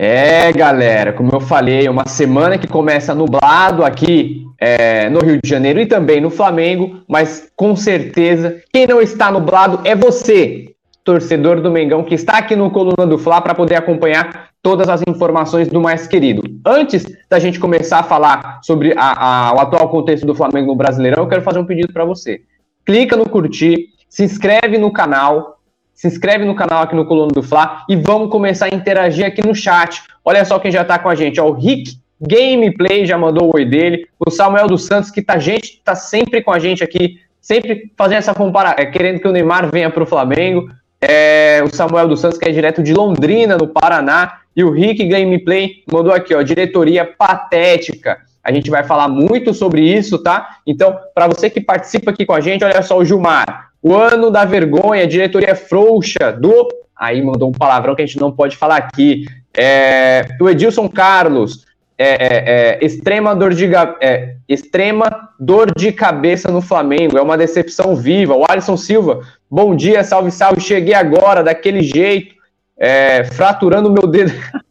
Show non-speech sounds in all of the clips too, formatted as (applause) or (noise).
É, galera, como eu falei, uma semana que começa nublado aqui é, no Rio de Janeiro e também no Flamengo, mas com certeza quem não está nublado é você, torcedor do Mengão, que está aqui no Coluna do Fla para poder acompanhar todas as informações do mais querido. Antes da gente começar a falar sobre a, a, o atual contexto do Flamengo no Brasileirão, eu quero fazer um pedido para você. Clica no curtir, se inscreve no canal, se inscreve no canal aqui no Coluna do Fla e vamos começar a interagir aqui no chat. Olha só quem já está com a gente, ó, o Rick Gameplay já mandou o oi dele, o Samuel dos Santos que tá gente, tá sempre com a gente aqui, sempre fazendo essa comparação, é, querendo que o Neymar venha para o Flamengo. É, o Samuel dos Santos que é direto de Londrina, no Paraná, e o Rick Gameplay mandou aqui, ó, diretoria patética. A gente vai falar muito sobre isso, tá? Então, para você que participa aqui com a gente, olha só o Gilmar. O ano da vergonha, diretoria frouxa do. Aí mandou um palavrão que a gente não pode falar aqui. É, o Edilson Carlos, é, é, é extrema, dor de, é, extrema dor de cabeça no Flamengo, é uma decepção viva. O Alisson Silva, bom dia, salve, salve. Cheguei agora, daquele jeito, é, fraturando meu dedo. (laughs)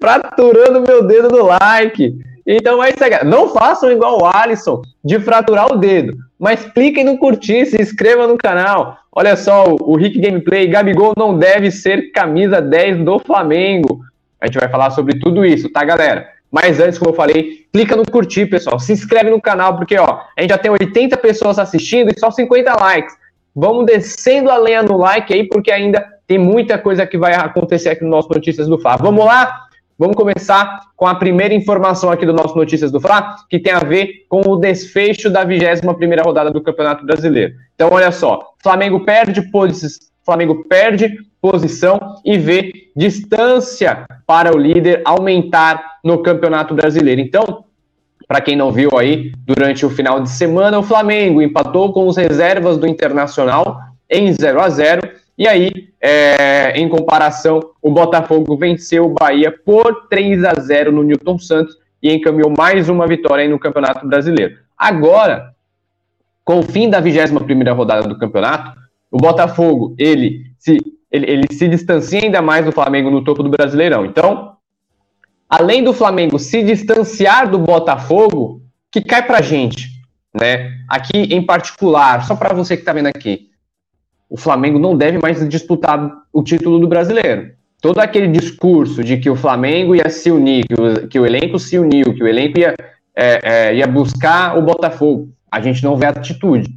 fraturando meu dedo no like. Então é isso aí, Não façam igual o Alisson de fraturar o dedo, mas cliquem no curtir, se inscreva no canal. Olha só, o Rick Gameplay, Gabigol não deve ser camisa 10 do Flamengo. A gente vai falar sobre tudo isso, tá, galera? Mas antes, como eu falei, clica no curtir, pessoal. Se inscreve no canal, porque ó, a gente já tem 80 pessoas assistindo e só 50 likes. Vamos descendo a lenha no like aí, porque ainda tem muita coisa que vai acontecer aqui no nosso Notícias do Fá. Vamos lá? Vamos começar com a primeira informação aqui do nosso Notícias do Fla, que tem a ver com o desfecho da 21ª rodada do Campeonato Brasileiro. Então, olha só, Flamengo perde posição, Flamengo perde posição e vê distância para o líder aumentar no Campeonato Brasileiro. Então, para quem não viu aí, durante o final de semana, o Flamengo empatou com os reservas do Internacional em 0 a 0 e aí, é, em comparação, o Botafogo venceu o Bahia por 3 a 0 no Newton Santos e encaminhou mais uma vitória no Campeonato Brasileiro. Agora, com o fim da 21ª rodada do campeonato, o Botafogo, ele se, ele, ele se distancia ainda mais do Flamengo no topo do Brasileirão. Então, além do Flamengo se distanciar do Botafogo, que cai pra gente, né? Aqui em particular, só para você que tá vendo aqui, o Flamengo não deve mais disputar o título do brasileiro. Todo aquele discurso de que o Flamengo ia se unir, que o, que o elenco se uniu, que o elenco ia, é, é, ia buscar o Botafogo, a gente não vê atitude.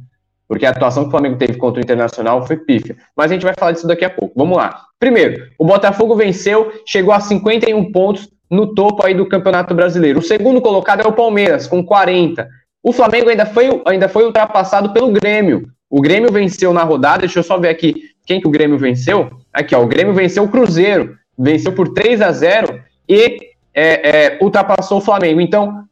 Porque a atuação que o Flamengo teve contra o Internacional foi pífia. Mas a gente vai falar disso daqui a pouco. Vamos lá. Primeiro, o Botafogo venceu, chegou a 51 pontos no topo aí do Campeonato Brasileiro. O segundo colocado é o Palmeiras, com 40. O Flamengo ainda foi, ainda foi ultrapassado pelo Grêmio, o Grêmio venceu na rodada, deixa eu só ver aqui quem que o Grêmio venceu. Aqui, ó, o Grêmio venceu o Cruzeiro, venceu por 3 a 0 e é, é, ultrapassou o Flamengo. Então,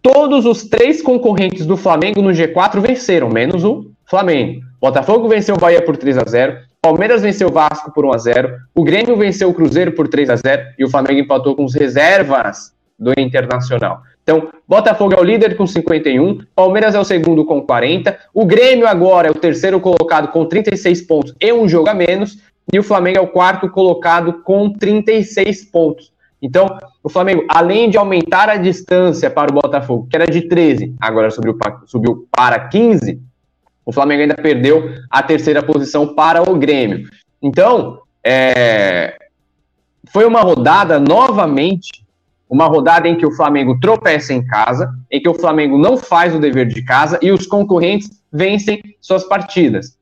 todos os três concorrentes do Flamengo no G4 venceram, menos o Flamengo. Botafogo venceu o Bahia por 3 a 0 Palmeiras venceu o Vasco por 1 a 0 o Grêmio venceu o Cruzeiro por 3 a 0 e o Flamengo empatou com os reservas do Internacional. Então, Botafogo é o líder com 51, Palmeiras é o segundo com 40, o Grêmio agora é o terceiro colocado com 36 pontos e um jogo a menos, e o Flamengo é o quarto colocado com 36 pontos. Então, o Flamengo, além de aumentar a distância para o Botafogo, que era de 13, agora subiu, subiu para 15, o Flamengo ainda perdeu a terceira posição para o Grêmio. Então, é, foi uma rodada novamente uma rodada em que o Flamengo tropeça em casa, em que o Flamengo não faz o dever de casa e os concorrentes vencem suas partidas.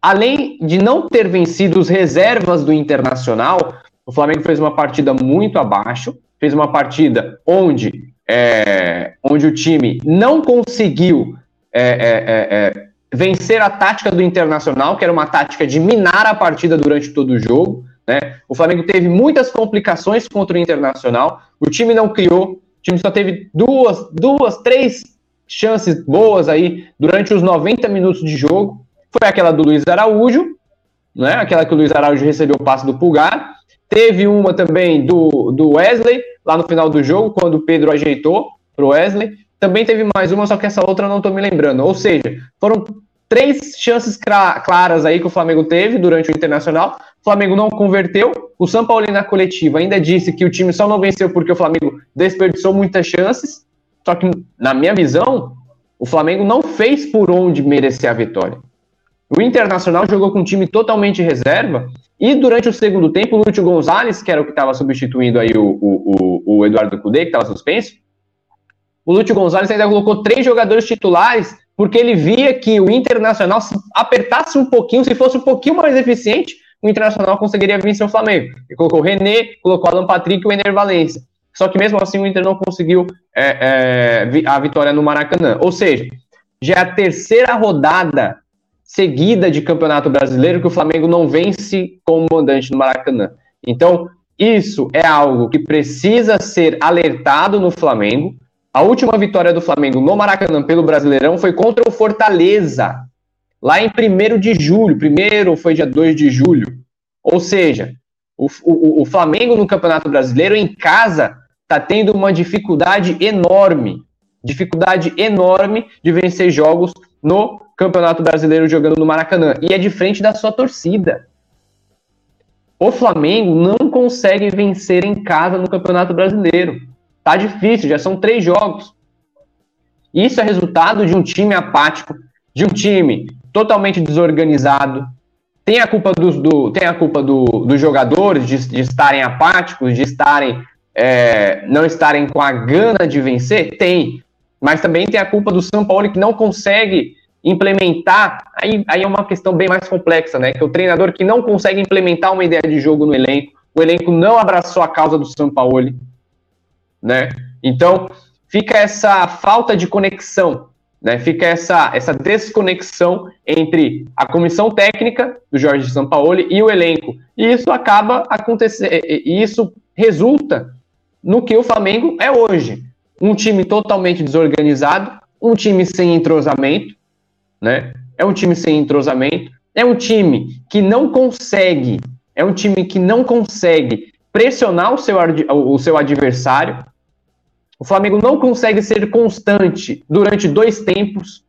Além de não ter vencido os reservas do Internacional, o Flamengo fez uma partida muito abaixo, fez uma partida onde, é, onde o time não conseguiu é, é, é, é vencer a tática do Internacional, que era uma tática de minar a partida durante todo o jogo. Né? O Flamengo teve muitas complicações contra o Internacional, o time não criou, o time só teve duas, duas, três chances boas aí durante os 90 minutos de jogo. Foi aquela do Luiz Araújo, né? aquela que o Luiz Araújo recebeu o passe do Pulgar. Teve uma também do, do Wesley, lá no final do jogo, quando o Pedro ajeitou para o Wesley. Também teve mais uma, só que essa outra eu não estou me lembrando. Ou seja, foram três chances claras aí que o Flamengo teve durante o Internacional, o Flamengo não converteu. O São Paulo na coletiva ainda disse que o time só não venceu porque o Flamengo desperdiçou muitas chances. Só que, na minha visão, o Flamengo não fez por onde merecer a vitória. O Internacional jogou com um time totalmente reserva e durante o segundo tempo, o Lúcio Gonzalez, que era o que estava substituindo aí o, o, o, o Eduardo Cudê, que estava suspenso, o Lúcio Gonzalez ainda colocou três jogadores titulares porque ele via que o Internacional, se apertasse um pouquinho, se fosse um pouquinho mais eficiente, o Internacional conseguiria vencer o Flamengo. Ele colocou o René, colocou o Alan Patrick e o Ener Valência. Só que mesmo assim o Inter não conseguiu é, é, a vitória no Maracanã. Ou seja, já é a terceira rodada seguida de Campeonato Brasileiro que o Flamengo não vence como mandante no Maracanã. Então, isso é algo que precisa ser alertado no Flamengo. A última vitória do Flamengo no Maracanã pelo Brasileirão foi contra o Fortaleza, lá em 1 de julho. Primeiro foi dia 2 de julho. Ou seja, o, o, o Flamengo no Campeonato Brasileiro, em casa, está tendo uma dificuldade enorme. Dificuldade enorme de vencer jogos no Campeonato Brasileiro jogando no Maracanã. E é de frente da sua torcida. O Flamengo não consegue vencer em casa no Campeonato Brasileiro. Tá difícil, já são três jogos. Isso é resultado de um time apático, de um time totalmente desorganizado. Tem a culpa dos, do, tem a culpa do, dos jogadores de, de estarem apáticos, de estarem é, não estarem com a gana de vencer? Tem. Mas também tem a culpa do São Paulo que não consegue implementar. Aí, aí é uma questão bem mais complexa, né? Que é o treinador que não consegue implementar uma ideia de jogo no elenco. O elenco não abraçou a causa do São Paulo, né? Então fica essa falta de conexão né, fica essa, essa desconexão entre a comissão técnica do Jorge Sampaoli e o elenco. E isso acaba acontecendo, e isso resulta no que o Flamengo é hoje. Um time totalmente desorganizado, um time sem entrosamento, né? É um time sem entrosamento, é um time que não consegue, é um time que não consegue pressionar o seu, o seu adversário, o Flamengo não consegue ser constante durante dois tempos.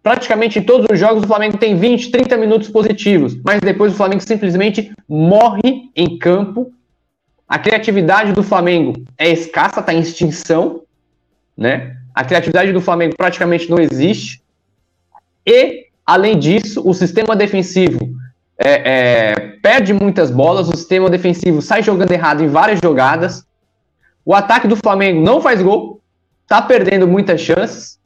Praticamente em todos os jogos o Flamengo tem 20, 30 minutos positivos, mas depois o Flamengo simplesmente morre em campo. A criatividade do Flamengo é escassa, está em extinção, né? A criatividade do Flamengo praticamente não existe. E, além disso, o sistema defensivo é, é, perde muitas bolas, o sistema defensivo sai jogando errado em várias jogadas. O ataque do Flamengo não faz gol, tá perdendo muitas chances.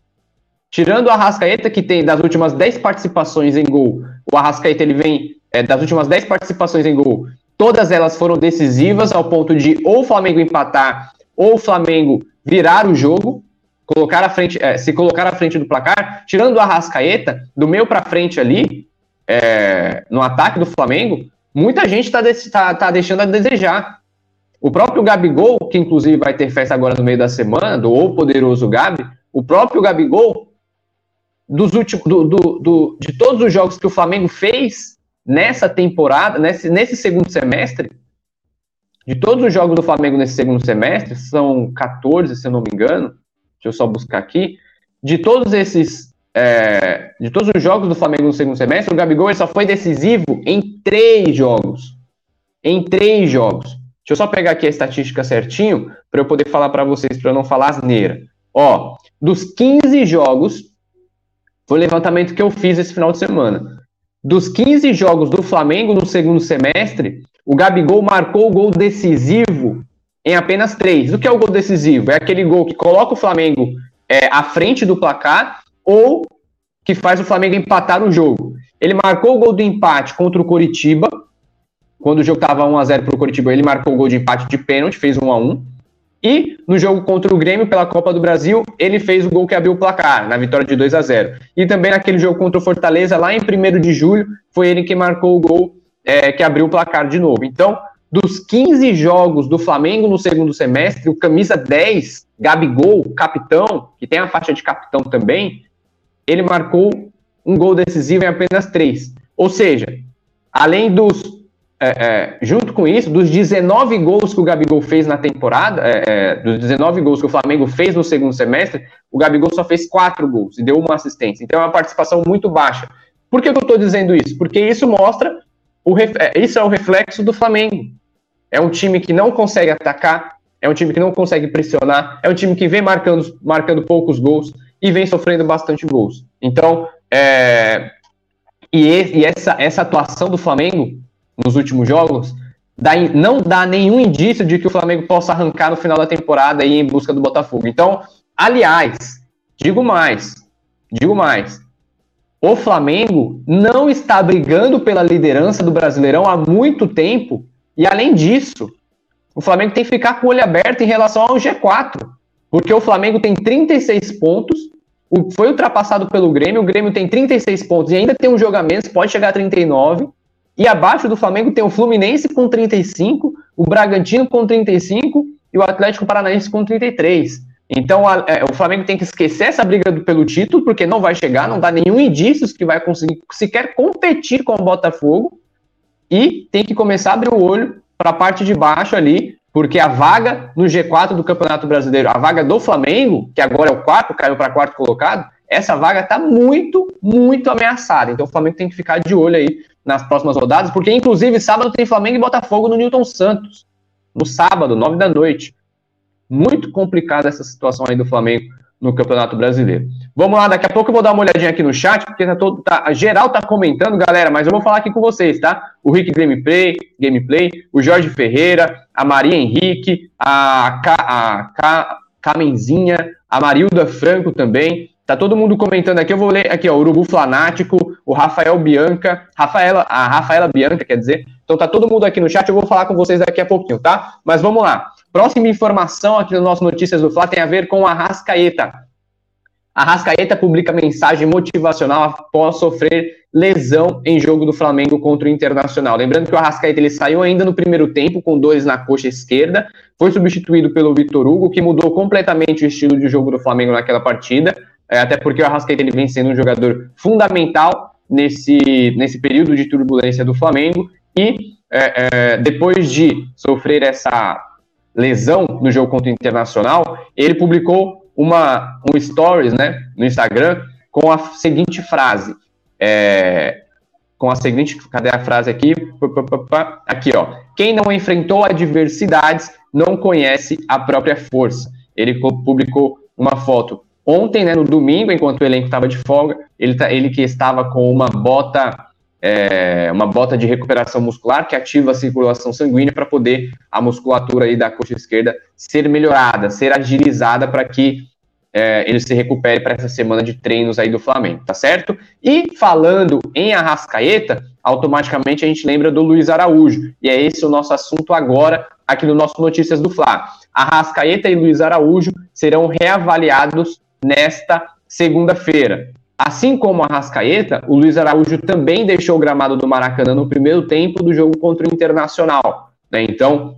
Tirando o Arrascaeta, que tem das últimas 10 participações em gol, o Arrascaeta ele vem é, das últimas 10 participações em gol, todas elas foram decisivas ao ponto de ou o Flamengo empatar ou o Flamengo virar o jogo, colocar à frente, é, se colocar à frente do placar. Tirando o Arrascaeta, do meio para frente ali, é, no ataque do Flamengo, muita gente está tá, tá deixando a desejar. O próprio Gabigol, que inclusive vai ter festa agora no meio da semana, do ou poderoso Gabi, o próprio Gabigol, dos últimos, do, do, do, de todos os jogos que o Flamengo fez nessa temporada, nesse, nesse segundo semestre, de todos os jogos do Flamengo nesse segundo semestre, são 14, se eu não me engano, deixa eu só buscar aqui, de todos esses, é, de todos os jogos do Flamengo no segundo semestre, o Gabigol só foi decisivo em três jogos. Em três jogos. Eu só pegar aqui a estatística certinho para eu poder falar para vocês, para eu não falar asneira. Ó, dos 15 jogos, foi o levantamento que eu fiz esse final de semana. Dos 15 jogos do Flamengo no segundo semestre, o Gabigol marcou o gol decisivo em apenas três. O que é o gol decisivo? É aquele gol que coloca o Flamengo é, à frente do placar ou que faz o Flamengo empatar o jogo. Ele marcou o gol do empate contra o Coritiba, quando o jogo estava 1x0 para o Curitiba, ele marcou o gol de empate de pênalti, fez 1x1. E no jogo contra o Grêmio pela Copa do Brasil, ele fez o gol que abriu o placar, na vitória de 2 a 0 E também naquele jogo contra o Fortaleza, lá em 1 de julho, foi ele que marcou o gol é, que abriu o placar de novo. Então, dos 15 jogos do Flamengo no segundo semestre, o camisa 10, Gabigol, capitão, que tem a faixa de capitão também, ele marcou um gol decisivo em apenas três. Ou seja, além dos é, é, junto com isso, dos 19 gols que o Gabigol fez na temporada, é, é, dos 19 gols que o Flamengo fez no segundo semestre, o Gabigol só fez 4 gols e deu uma assistência. Então é uma participação muito baixa. Por que, que eu estou dizendo isso? Porque isso mostra o, é, isso é o reflexo do Flamengo. É um time que não consegue atacar, é um time que não consegue pressionar, é um time que vem marcando, marcando poucos gols e vem sofrendo bastante gols. Então, e, e essa, essa atuação do Flamengo nos últimos jogos dá, não dá nenhum indício de que o Flamengo possa arrancar no final da temporada ir em busca do Botafogo. Então, aliás, digo mais, digo mais, o Flamengo não está brigando pela liderança do Brasileirão há muito tempo, e além disso, o Flamengo tem que ficar com o olho aberto em relação ao G4, porque o Flamengo tem 36 pontos, foi ultrapassado pelo Grêmio, o Grêmio tem 36 pontos e ainda tem um menos, pode chegar a 39, e abaixo do Flamengo tem o Fluminense com 35, o Bragantino com 35 e o Atlético Paranaense com 33. Então a, é, o Flamengo tem que esquecer essa briga do, pelo título, porque não vai chegar, não dá nenhum indício que vai conseguir sequer competir com o Botafogo. E tem que começar a abrir o olho para a parte de baixo ali, porque a vaga no G4 do Campeonato Brasileiro, a vaga do Flamengo, que agora é o quarto, caiu para quarto colocado, essa vaga está muito, muito ameaçada. Então o Flamengo tem que ficar de olho aí nas próximas rodadas, porque inclusive sábado tem Flamengo e Botafogo no Newton Santos. No sábado, nove da noite muito complicada essa situação aí do Flamengo no Campeonato Brasileiro. Vamos lá, daqui a pouco eu vou dar uma olhadinha aqui no chat, porque tá todo, tá, a geral tá comentando, galera, mas eu vou falar aqui com vocês, tá? O Rick Gameplay, Gameplay o Jorge Ferreira, a Maria Henrique, a, Ca, a Ca, Camenzinha, a Marilda Franco também. Tá todo mundo comentando aqui, eu vou ler aqui, ó, Urubu Flanático, o Rafael Bianca, Rafaela, a Rafaela Bianca, quer dizer. Então tá todo mundo aqui no chat, eu vou falar com vocês daqui a pouquinho, tá? Mas vamos lá. Próxima informação aqui no nosso Notícias do Fla tem a ver com a Rascaeta. A Rascaeta publica mensagem motivacional após sofrer lesão em jogo do Flamengo contra o Internacional. Lembrando que o Arrascaeta ele saiu ainda no primeiro tempo com dois na coxa esquerda, foi substituído pelo Vitor Hugo, que mudou completamente o estilo de jogo do Flamengo naquela partida, é, até porque o Arrascaeta ele vem sendo um jogador fundamental nesse, nesse período de turbulência do Flamengo e é, é, depois de sofrer essa lesão no jogo contra o Internacional, ele publicou uma, um stories né, no Instagram com a seguinte frase. É, com a seguinte, cadê a frase aqui? Aqui, ó. Quem não enfrentou adversidades não conhece a própria força. Ele publicou uma foto ontem, né, no domingo, enquanto o elenco estava de folga. Ele, tá, ele que estava com uma bota é, uma bota de recuperação muscular que ativa a circulação sanguínea para poder a musculatura aí da coxa esquerda ser melhorada, ser agilizada para que é, ele se recupere para essa semana de treinos aí do Flamengo, tá certo? E falando em Arrascaeta, automaticamente a gente lembra do Luiz Araújo, e é esse o nosso assunto agora aqui no nosso Notícias do Fla. Arrascaeta e Luiz Araújo serão reavaliados nesta segunda-feira. Assim como a Rascaeta, o Luiz Araújo também deixou o gramado do Maracanã no primeiro tempo do jogo contra o Internacional. Né? Então,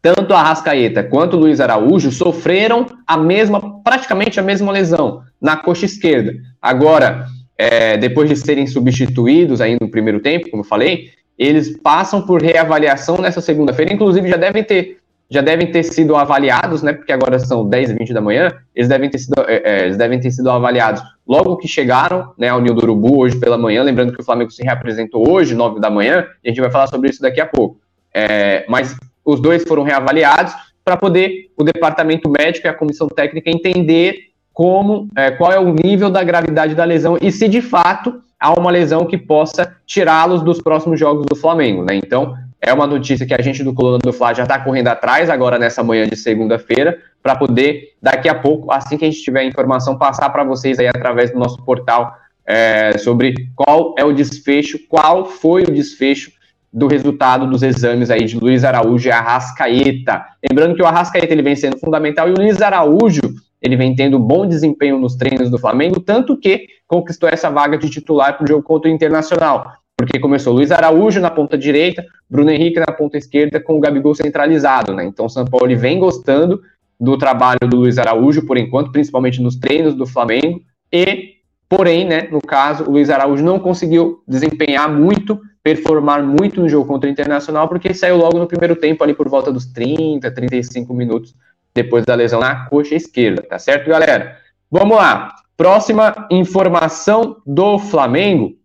tanto a Rascaeta quanto o Luiz Araújo sofreram a mesma, praticamente a mesma lesão na coxa esquerda. Agora, é, depois de serem substituídos aí no primeiro tempo, como eu falei, eles passam por reavaliação nessa segunda-feira, inclusive já devem ter já devem ter sido avaliados, né? Porque agora são 10 e 20 da manhã, eles devem ter sido, é, é, eles devem ter sido avaliados logo que chegaram, né, ao Ninho do Urubu hoje pela manhã, lembrando que o Flamengo se reapresentou hoje, 9 da manhã, e a gente vai falar sobre isso daqui a pouco. É, mas os dois foram reavaliados para poder o departamento médico e a comissão técnica entender como, é, qual é o nível da gravidade da lesão e se de fato há uma lesão que possa tirá-los dos próximos jogos do Flamengo, né? Então, é uma notícia que a gente do Coluna do Fla já está correndo atrás agora nessa manhã de segunda-feira, para poder, daqui a pouco, assim que a gente tiver a informação, passar para vocês aí através do nosso portal é, sobre qual é o desfecho, qual foi o desfecho do resultado dos exames aí de Luiz Araújo e Arrascaeta. Lembrando que o Arrascaeta ele vem sendo fundamental e o Luiz Araújo ele vem tendo bom desempenho nos treinos do Flamengo, tanto que conquistou essa vaga de titular para o jogo contra o Internacional porque começou Luiz Araújo na ponta direita, Bruno Henrique na ponta esquerda, com o Gabigol centralizado, né? Então o São Paulo vem gostando do trabalho do Luiz Araújo, por enquanto, principalmente nos treinos do Flamengo, e, porém, né, no caso, o Luiz Araújo não conseguiu desempenhar muito, performar muito no jogo contra o Internacional, porque saiu logo no primeiro tempo, ali por volta dos 30, 35 minutos, depois da lesão na coxa esquerda, tá certo, galera? Vamos lá. Próxima informação do Flamengo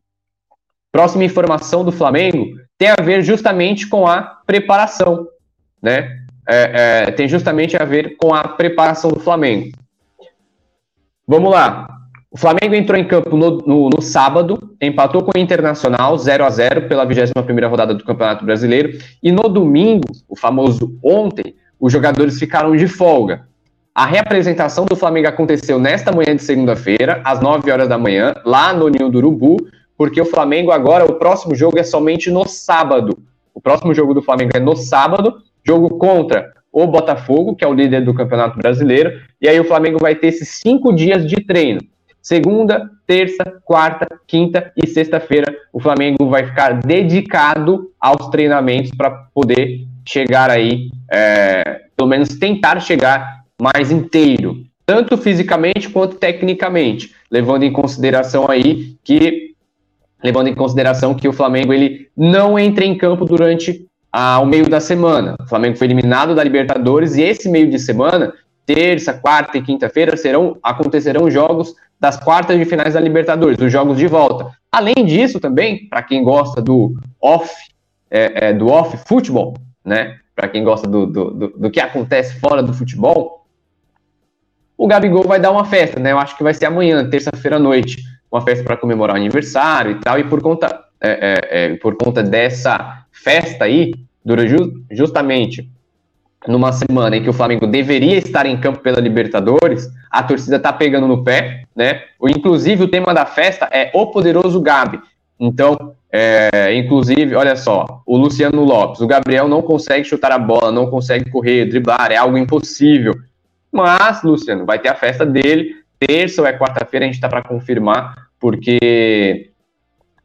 Próxima informação do Flamengo tem a ver justamente com a preparação, né? É, é, tem justamente a ver com a preparação do Flamengo. Vamos lá. O Flamengo entrou em campo no, no, no sábado, empatou com o Internacional 0 a 0 pela 21ª rodada do Campeonato Brasileiro, e no domingo, o famoso ontem, os jogadores ficaram de folga. A reapresentação do Flamengo aconteceu nesta manhã de segunda-feira, às 9 horas da manhã, lá no Ninho do Urubu, porque o Flamengo agora, o próximo jogo é somente no sábado. O próximo jogo do Flamengo é no sábado, jogo contra o Botafogo, que é o líder do Campeonato Brasileiro, e aí o Flamengo vai ter esses cinco dias de treino. Segunda, terça, quarta, quinta e sexta-feira, o Flamengo vai ficar dedicado aos treinamentos para poder chegar aí, é, pelo menos tentar chegar mais inteiro, tanto fisicamente quanto tecnicamente, levando em consideração aí que levando em consideração que o Flamengo ele não entra em campo durante ah, o meio da semana. O Flamengo foi eliminado da Libertadores e esse meio de semana, terça, quarta e quinta-feira serão acontecerão jogos das quartas de finais da Libertadores, os jogos de volta. Além disso, também, para quem gosta do off, é, é, do off futebol, né? Para quem gosta do, do, do, do, que acontece fora do futebol, o Gabigol vai dar uma festa, né? Eu acho que vai ser amanhã, terça-feira à noite, uma festa para comemorar o aniversário e tal. E por conta, é, é, é por conta dessa festa aí, dura ju justamente numa semana em que o Flamengo deveria estar em campo pela Libertadores, a torcida tá pegando no pé, né? Inclusive, o tema da festa é o poderoso Gabi. Então, é, inclusive, olha só, o Luciano Lopes, o Gabriel não consegue chutar a bola, não consegue correr, driblar, é algo impossível. Mas, Luciano, vai ter a festa dele, terça ou é quarta-feira, a gente tá para confirmar, porque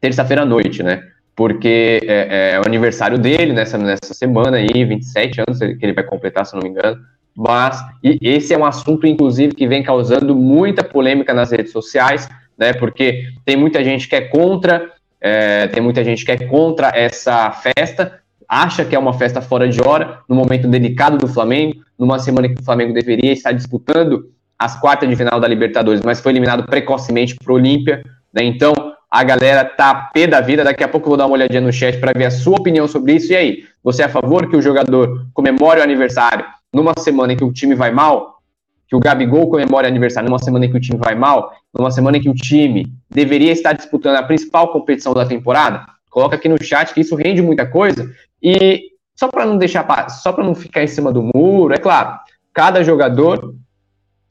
terça-feira à noite, né? Porque é, é, o aniversário dele nessa, nessa semana aí, 27 anos que ele vai completar, se não me engano. Mas e esse é um assunto, inclusive, que vem causando muita polêmica nas redes sociais, né? Porque tem muita gente que é contra, é, tem muita gente que é contra essa festa, acha que é uma festa fora de hora, no momento delicado do Flamengo, numa semana que o Flamengo deveria estar disputando as quartas de final da Libertadores, mas foi eliminado precocemente para o Olímpia, né? Então a galera tá pé da vida. Daqui a pouco eu vou dar uma olhadinha no chat para ver a sua opinião sobre isso. E aí, você é a favor que o jogador comemore o aniversário numa semana em que o time vai mal, que o Gabigol comemore aniversário numa semana em que o time vai mal, numa semana em que o time deveria estar disputando a principal competição da temporada, coloca aqui no chat que isso rende muita coisa. E só para não deixar, só para não ficar em cima do muro, é claro, cada jogador,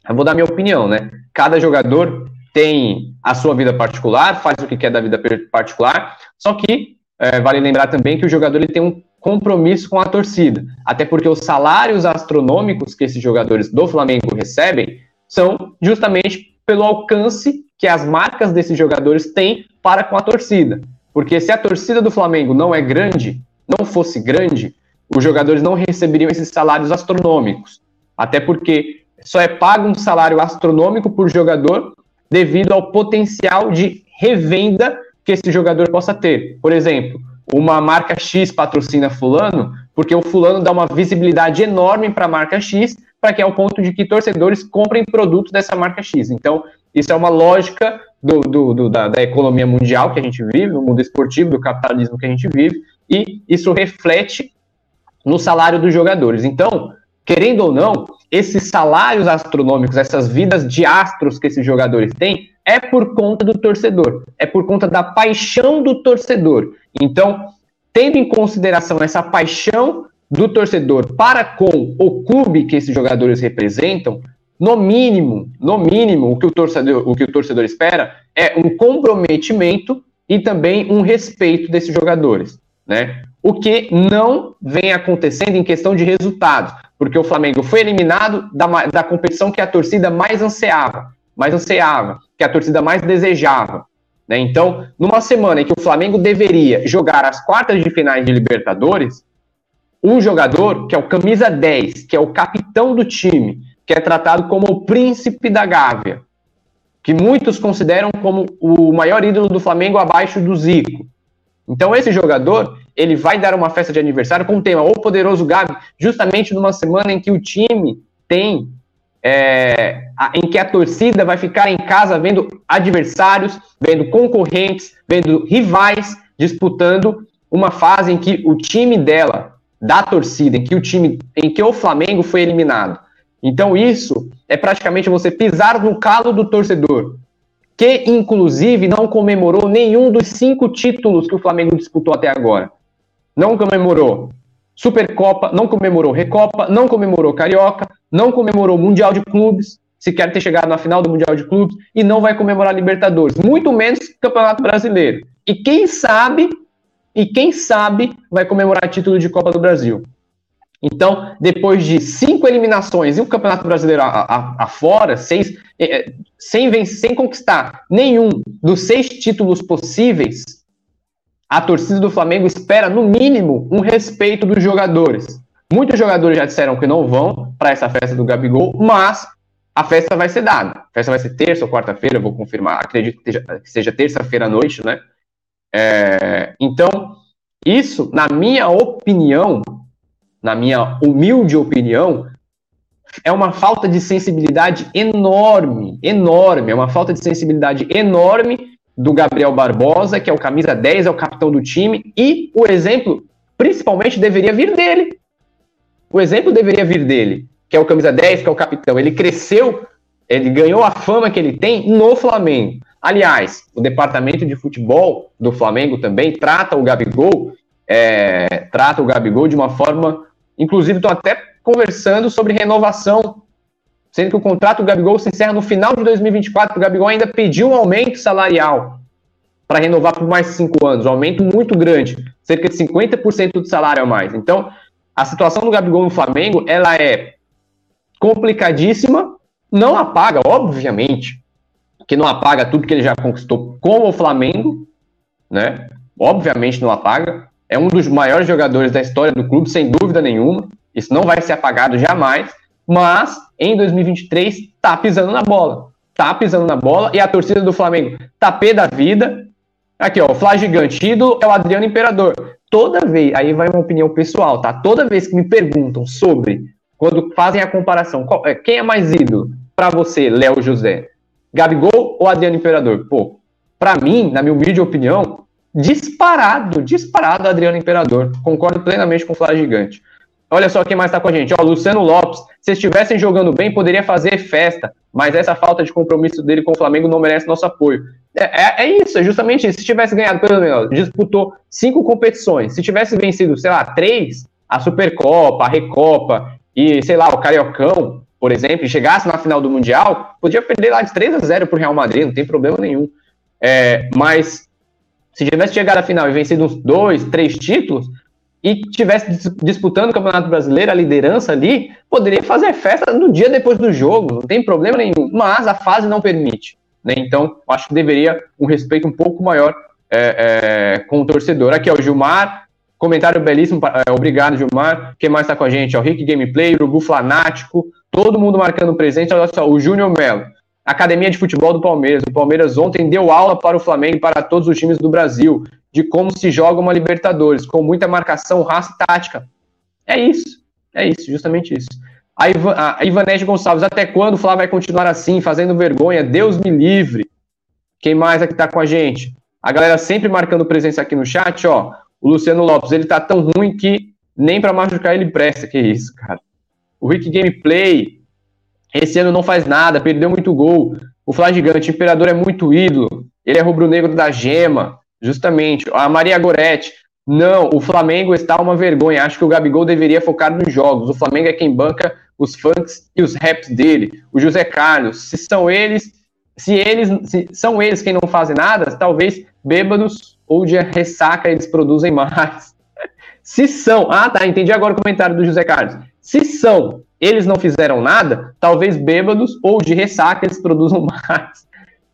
eu vou dar minha opinião, né? Cada jogador tem a sua vida particular, faz o que quer da vida particular, só que é, vale lembrar também que o jogador ele tem um compromisso com a torcida. Até porque os salários astronômicos que esses jogadores do Flamengo recebem são justamente pelo alcance que as marcas desses jogadores têm para com a torcida. Porque se a torcida do Flamengo não é grande, não fosse grande, os jogadores não receberiam esses salários astronômicos. Até porque só é pago um salário astronômico por jogador devido ao potencial de revenda que esse jogador possa ter. Por exemplo, uma marca X patrocina fulano, porque o fulano dá uma visibilidade enorme para a marca X, para que é o ponto de que torcedores comprem produtos dessa marca X. Então, isso é uma lógica do, do, do, da, da, economia mundial que a gente vive, do mundo esportivo, do capitalismo que a gente vive, e isso reflete no salário dos jogadores. Então, querendo ou não, esses salários astronômicos, essas vidas de astros que esses jogadores têm, é por conta do torcedor, é por conta da paixão do torcedor. Então, tendo em consideração essa paixão do torcedor para com o clube que esses jogadores representam, no mínimo, no mínimo, o que o torcedor, o que o torcedor espera é um comprometimento e também um respeito desses jogadores, né? O que não vem acontecendo em questão de resultados, porque o Flamengo foi eliminado da, da competição que a torcida mais ansiava, mais ansiava, que a torcida mais desejava. Né? Então, numa semana em que o Flamengo deveria jogar as quartas de finais de Libertadores, um jogador, que é o camisa 10, que é o capitão do time, que é tratado como o príncipe da Gávea, que muitos consideram como o maior ídolo do Flamengo abaixo do Zico. Então, esse jogador, ele vai dar uma festa de aniversário com o tema O Poderoso Gabi, justamente numa semana em que o time tem é, a, em que a torcida vai ficar em casa vendo adversários, vendo concorrentes, vendo rivais disputando uma fase em que o time dela, da torcida, em que o time, em que o Flamengo foi eliminado. Então isso é praticamente você pisar no calo do torcedor, que inclusive não comemorou nenhum dos cinco títulos que o Flamengo disputou até agora. Não comemorou Supercopa, não comemorou Recopa, não comemorou Carioca, não comemorou Mundial de Clubes, se quer ter chegado na final do Mundial de Clubes, e não vai comemorar Libertadores, muito menos Campeonato Brasileiro. E quem sabe, e quem sabe, vai comemorar título de Copa do Brasil. Então, depois de cinco eliminações e o Campeonato Brasileiro afora, seis, é, é, sem, vencer, sem conquistar nenhum dos seis títulos possíveis, a torcida do Flamengo espera, no mínimo, um respeito dos jogadores. Muitos jogadores já disseram que não vão para essa festa do Gabigol, mas a festa vai ser dada. A festa vai ser terça ou quarta-feira, vou confirmar. Acredito que seja terça-feira à noite, né? É, então, isso, na minha opinião, na minha humilde opinião, é uma falta de sensibilidade enorme, enorme, é uma falta de sensibilidade enorme do Gabriel Barbosa, que é o camisa 10, é o capitão do time, e o exemplo, principalmente, deveria vir dele. O exemplo deveria vir dele, que é o camisa 10, que é o capitão. Ele cresceu, ele ganhou a fama que ele tem no Flamengo. Aliás, o departamento de futebol do Flamengo também trata o Gabigol, é, trata o Gabigol de uma forma Inclusive, estou até conversando sobre renovação, sendo que o contrato do Gabigol se encerra no final de 2024. O Gabigol ainda pediu um aumento salarial para renovar por mais cinco anos, um aumento muito grande, cerca de 50% do salário a mais. Então, a situação do Gabigol no Flamengo, ela é complicadíssima, não apaga, obviamente, que não apaga tudo que ele já conquistou com o Flamengo, né? Obviamente não apaga, é um dos maiores jogadores da história do clube, sem dúvida nenhuma. Isso não vai ser apagado jamais. Mas em 2023 tá pisando na bola. Tá pisando na bola e a torcida do Flamengo tá pé da vida. Aqui, ó, o Flá Gigante ídolo é o Adriano Imperador. Toda vez, aí vai uma opinião pessoal, tá? Toda vez que me perguntam sobre, quando fazem a comparação, qual, é, quem é mais ídolo para você, Léo José? Gabigol ou Adriano Imperador? Pô, para mim, na minha humilde opinião, disparado, disparado Adriano Imperador. Concordo plenamente com o Flávio Gigante. Olha só quem mais está com a gente. Ó, Luciano Lopes. Se estivessem jogando bem, poderia fazer festa, mas essa falta de compromisso dele com o Flamengo não merece nosso apoio. É, é, é isso, é justamente isso. Se tivesse ganhado, pelo menos, disputou cinco competições. Se tivesse vencido, sei lá, três, a Supercopa, a Recopa e, sei lá, o Cariocão, por exemplo, e chegasse na final do Mundial, podia perder lá de 3 a 0 para o Real Madrid, não tem problema nenhum. É, mas se tivesse chegado à final e vencido uns dois, três títulos, e tivesse disputando o Campeonato Brasileiro, a liderança ali, poderia fazer festa no dia depois do jogo, não tem problema nenhum, mas a fase não permite. Né? Então, acho que deveria um respeito um pouco maior é, é, com o torcedor. Aqui é o Gilmar, comentário belíssimo, é, obrigado Gilmar. Quem mais está com a gente? É o Rick Gameplay, o Urubu Flanático, todo mundo marcando presente. Olha só, o Júnior Melo. Academia de Futebol do Palmeiras. O Palmeiras ontem deu aula para o Flamengo e para todos os times do Brasil de como se joga uma Libertadores, com muita marcação, raça e tática. É isso, é isso, justamente isso. A, Ivan, a Ivanete Gonçalves, até quando o Flávio vai continuar assim, fazendo vergonha? Deus me livre. Quem mais aqui tá com a gente? A galera sempre marcando presença aqui no chat, ó. O Luciano Lopes, ele tá tão ruim que nem para machucar ele presta. Que isso, cara. O Rick Gameplay, esse ano não faz nada, perdeu muito gol. O Flá Gigante, Imperador é muito ídolo. Ele é rubro-negro da gema, justamente. A Maria Goretti, não, o Flamengo está uma vergonha. Acho que o Gabigol deveria focar nos jogos. O Flamengo é quem banca os funks e os raps dele. O José Carlos, se são eles, se eles se são eles quem não fazem nada, talvez bêbados ou de ressaca eles produzem mais. (laughs) se são, ah tá, entendi agora o comentário do José Carlos. Se são eles não fizeram nada, talvez bêbados ou de ressaca eles produzam (laughs) mais.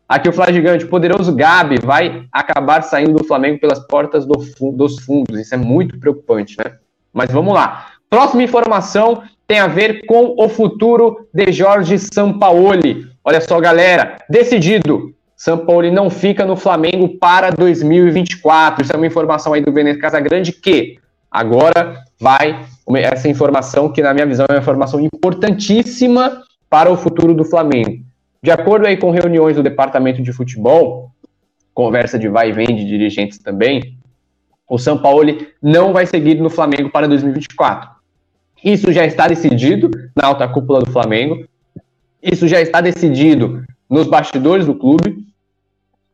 Aqui o Flá Gigante, o poderoso Gabi vai acabar saindo do Flamengo pelas portas do dos fundos. Isso é muito preocupante, né? Mas vamos lá. Próxima informação tem a ver com o futuro de Jorge Sampaoli. Olha só, galera, decidido. Sampaoli não fica no Flamengo para 2024. Isso é uma informação aí do Veneno Casagrande que agora vai essa informação que, na minha visão, é uma informação importantíssima para o futuro do Flamengo. De acordo aí com reuniões do departamento de futebol, conversa de vai e vem de dirigentes também, o São Paulo não vai seguir no Flamengo para 2024. Isso já está decidido na alta cúpula do Flamengo. Isso já está decidido nos bastidores do clube,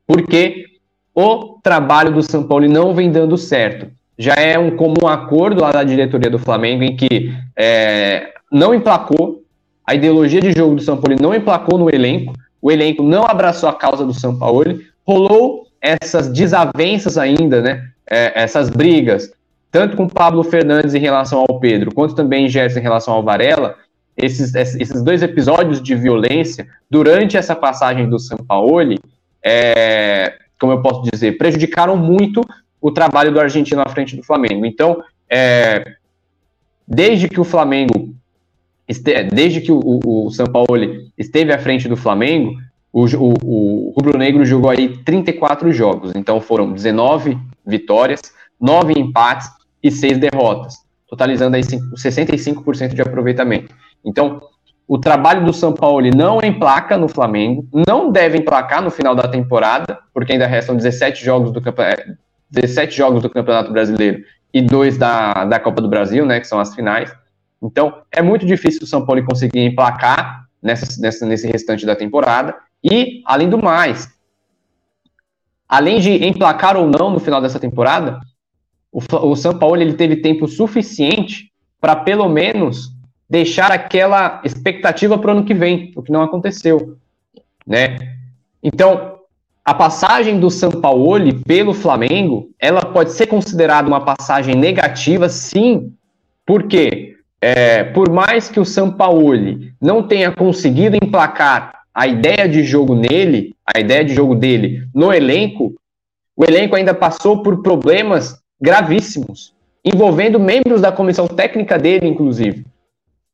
porque o trabalho do São Paulo não vem dando certo. Já é um comum acordo lá da diretoria do Flamengo em que é, não emplacou a ideologia de jogo do São Paulo, não emplacou no elenco, o elenco não abraçou a causa do São Paulo, rolou essas desavenças ainda, né? É, essas brigas, tanto com Pablo Fernandes em relação ao Pedro, quanto também Gerson em relação ao Varela, esses, esses dois episódios de violência durante essa passagem do Sampaoli, é, como eu posso dizer, prejudicaram muito o trabalho do argentino à frente do Flamengo. Então, é, desde que o Flamengo, desde que o, o, o São Paulo esteve à frente do Flamengo, o, o, o rubro-negro jogou aí 34 jogos. Então, foram 19 vitórias, 9 empates e 6 derrotas, totalizando aí 65% de aproveitamento. Então, o trabalho do São Paulo não emplaca no Flamengo, não deve emplacar no final da temporada, porque ainda restam 17 jogos do, 17 jogos do Campeonato Brasileiro e dois da, da Copa do Brasil, né, que são as finais. Então, é muito difícil o São Paulo conseguir emplacar nessa, nessa, nesse restante da temporada. E, além do mais, além de emplacar ou não no final dessa temporada, o, o São Paulo ele teve tempo suficiente para, pelo menos, deixar aquela expectativa para o ano que vem, o que não aconteceu, né? Então, a passagem do Sampaoli pelo Flamengo, ela pode ser considerada uma passagem negativa, sim, porque é, por mais que o Sampaoli não tenha conseguido emplacar a ideia de jogo nele, a ideia de jogo dele no elenco, o elenco ainda passou por problemas gravíssimos, envolvendo membros da comissão técnica dele, inclusive.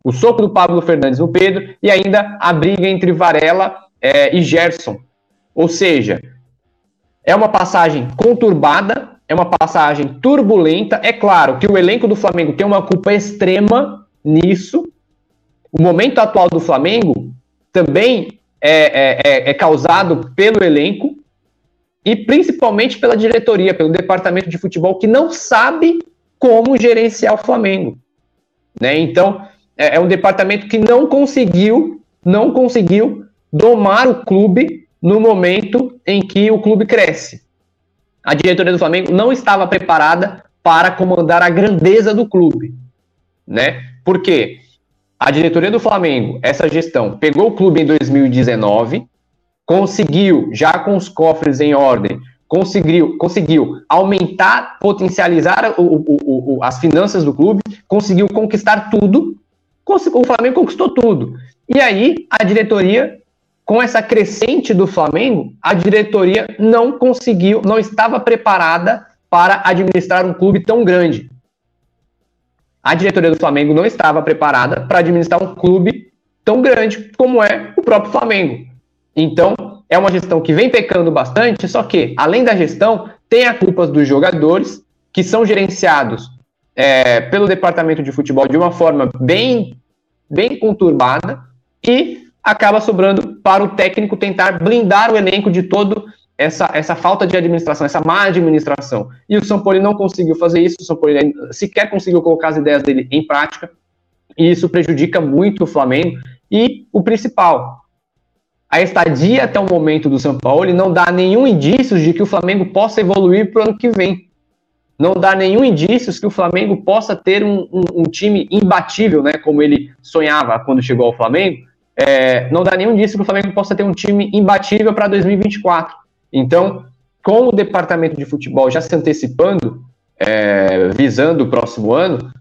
O soco do Pablo Fernandes no Pedro e ainda a briga entre Varela é, e Gerson. Ou seja, é uma passagem conturbada, é uma passagem turbulenta. É claro que o elenco do Flamengo tem uma culpa extrema nisso. O momento atual do Flamengo também é, é, é, é causado pelo elenco e principalmente pela diretoria, pelo departamento de futebol que não sabe como gerenciar o Flamengo. Né? Então, é, é um departamento que não conseguiu, não conseguiu domar o clube no momento em que o clube cresce. A diretoria do Flamengo não estava preparada para comandar a grandeza do clube, né? Por quê? A diretoria do Flamengo, essa gestão, pegou o clube em 2019, conseguiu, já com os cofres em ordem, conseguiu, conseguiu aumentar, potencializar o, o, o, as finanças do clube, conseguiu conquistar tudo, o Flamengo conquistou tudo. E aí, a diretoria, com essa crescente do Flamengo, a diretoria não conseguiu, não estava preparada para administrar um clube tão grande. A diretoria do Flamengo não estava preparada para administrar um clube tão grande como é o próprio Flamengo. Então, é uma gestão que vem pecando bastante, só que, além da gestão, tem a culpa dos jogadores, que são gerenciados é, pelo departamento de futebol de uma forma bem bem conturbada e acaba sobrando para o técnico tentar blindar o elenco de todo essa, essa falta de administração, essa má administração. E o São Paulo não conseguiu fazer isso, o São Paulo sequer conseguiu colocar as ideias dele em prática, e isso prejudica muito o Flamengo. E o principal, a estadia até o momento do São Paulo não dá nenhum indício de que o Flamengo possa evoluir para o ano que vem não dá nenhum indício que o Flamengo possa ter um, um, um, time imbatível, né, como ele sonhava quando chegou ao Flamengo. É, não dá nenhum indício que o Flamengo possa ter um time imbatível para 2024. Então, com o departamento de futebol já se antecipando, é, visando o próximo ano,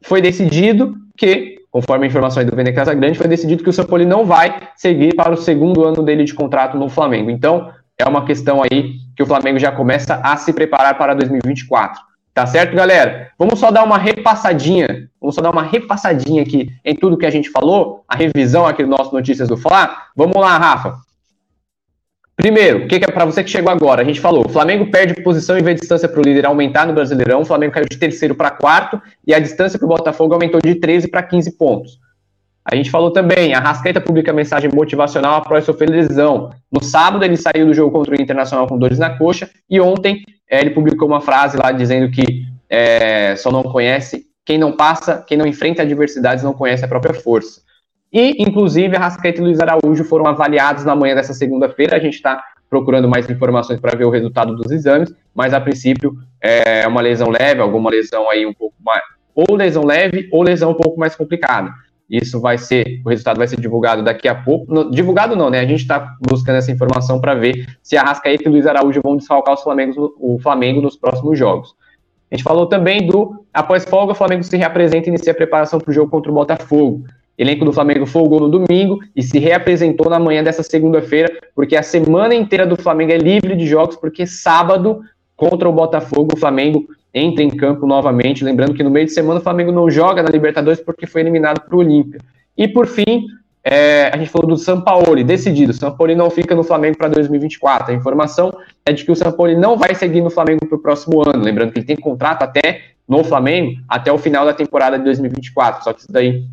foi decidido que, conforme a informação do Vene Casagrande, foi decidido que o Paulo não vai seguir para o segundo ano dele de contrato no Flamengo. Então, é uma questão aí que o Flamengo já começa a se preparar para 2024. Tá certo, galera? Vamos só dar uma repassadinha, vamos só dar uma repassadinha aqui em tudo que a gente falou, a revisão aqui do nosso Notícias do Fla. Vamos lá, Rafa. Primeiro, o que, que é para você que chegou agora? A gente falou, o Flamengo perde posição e vê a distância para o líder aumentar no Brasileirão, o Flamengo caiu de terceiro para quarto e a distância para o Botafogo aumentou de 13 para 15 pontos. A gente falou também, a Rascaeta publica mensagem motivacional após sofrer lesão. No sábado, ele saiu do jogo contra o Internacional com dores na coxa e ontem é, ele publicou uma frase lá dizendo que é, só não conhece quem não passa, quem não enfrenta adversidades não conhece a própria força. E, inclusive, a Rascaeta e Luiz Araújo foram avaliados na manhã dessa segunda-feira. A gente está procurando mais informações para ver o resultado dos exames, mas a princípio é uma lesão leve, alguma lesão aí um pouco mais, ou lesão leve ou lesão um pouco mais complicada. Isso vai ser, o resultado vai ser divulgado daqui a pouco. No, divulgado não, né? A gente está buscando essa informação para ver se a Rascaeta e Luiz Araújo vão desfalcar os Flamengo, o Flamengo nos próximos jogos. A gente falou também do após folga, o Flamengo se reapresenta e inicia a preparação para o jogo contra o Botafogo. Elenco do Flamengo folgou no domingo e se reapresentou na manhã dessa segunda-feira, porque a semana inteira do Flamengo é livre de jogos, porque sábado, contra o Botafogo, o Flamengo entra em campo novamente. Lembrando que no meio de semana o Flamengo não joga na Libertadores porque foi eliminado para o Olímpia. E por fim, é, a gente falou do Sampaoli, decidido. O Sampaoli não fica no Flamengo para 2024. A informação é de que o Sampaoli não vai seguir no Flamengo para o próximo ano. Lembrando que ele tem contrato até no Flamengo até o final da temporada de 2024. Só que isso daí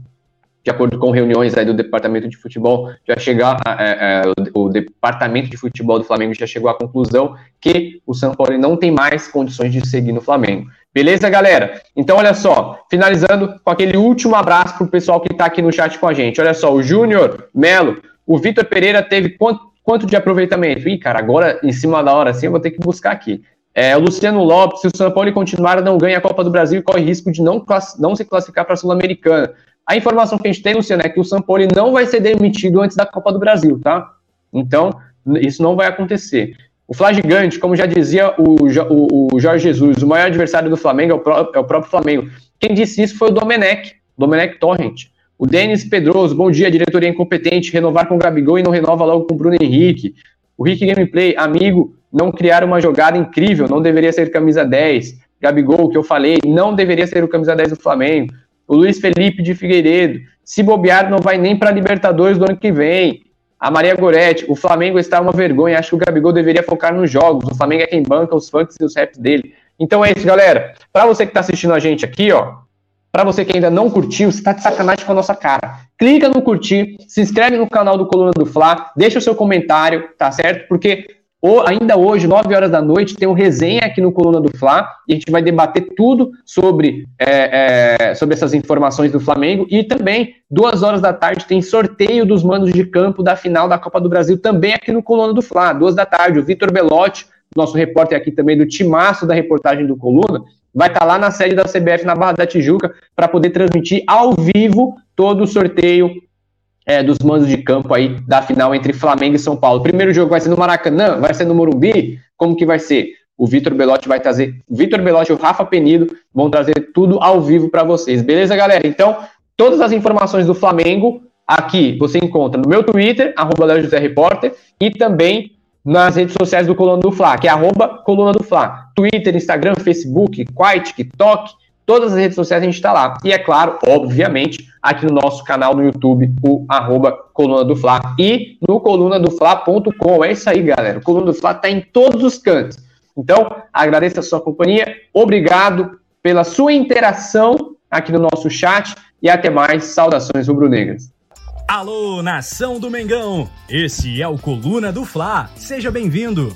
de acordo com reuniões aí do departamento de futebol, já chegar, é, é, o, o, departamento de futebol do Flamengo já chegou à conclusão que o São Paulo não tem mais condições de seguir no Flamengo. Beleza, galera? Então, olha só, finalizando com aquele último abraço pro pessoal que tá aqui no chat com a gente. Olha só, o Júnior Melo, o Vitor Pereira teve quanto, quanto de aproveitamento? Ih, cara, agora em cima da hora assim eu vou ter que buscar aqui. É, o Luciano Lopes, se o São Paulo continuar, não ganha a Copa do Brasil e corre risco de não, não se classificar para a Sul-Americana. A informação que a gente tem, Luciano, é que o Sampoli não vai ser demitido antes da Copa do Brasil, tá? Então, isso não vai acontecer. O Flá Gigante, como já dizia o, o, o, Jorge Jesus, o maior adversário do Flamengo é o, pró é o próprio Flamengo. Quem disse isso foi o Domenech, Domenech Torrent. O Denis Pedroso, bom dia, diretoria incompetente, renovar com o Gabigol e não renova logo com o Bruno Henrique. O Rick Gameplay, amigo, não criar uma jogada incrível, não deveria ser camisa 10. Gabigol, que eu falei, não deveria ser o camisa 10 do Flamengo o Luiz Felipe de Figueiredo. Se bobear, não vai nem para Libertadores do ano que vem. A Maria Goretti, o Flamengo está uma vergonha. Acho que o Gabigol deveria focar nos jogos. O Flamengo é quem banca os funks e os raps dele. Então é isso, galera. Para você que está assistindo a gente aqui, ó, para você que ainda não curtiu, você está de sacanagem com a nossa cara. Clica no curtir, se inscreve no canal do Coluna do Fla, deixa o seu comentário, tá certo? Porque ainda hoje, 9 horas da noite, tem um resenha aqui no Coluna do Fla e a gente vai debater tudo sobre, é, é, sobre essas informações do Flamengo e também, duas horas da tarde, tem sorteio dos mandos de campo da final da Copa do Brasil também aqui no Coluna do Fla, duas da tarde. O Vitor Belotti, nosso repórter aqui também do timaço da reportagem do Coluna, vai estar tá lá na sede da CBF na Barra da Tijuca para poder transmitir ao vivo todo o sorteio é, dos mandos de campo aí da final entre Flamengo e São Paulo. Primeiro jogo vai ser no Maracanã, vai ser no Morumbi, como que vai ser? O Vitor Belotti vai trazer, Vitor Belotti e o Rafa Penido vão trazer tudo ao vivo para vocês. Beleza, galera? Então, todas as informações do Flamengo aqui você encontra no meu Twitter, arroba Repórter, e também nas redes sociais do Coluna do Fla, que é arroba Coluna do Fla. Twitter, Instagram, Facebook, Quai, TikTok, Todas as redes sociais a gente está lá. E é claro, obviamente, aqui no nosso canal no YouTube, o arroba Coluna do Fla. E no colunadofla.com. É isso aí, galera. O Coluna do Fla está em todos os cantos. Então, agradeço a sua companhia. Obrigado pela sua interação aqui no nosso chat. E até mais. Saudações rubro-negras. Alô, nação do Mengão! Esse é o Coluna do Fla. Seja bem-vindo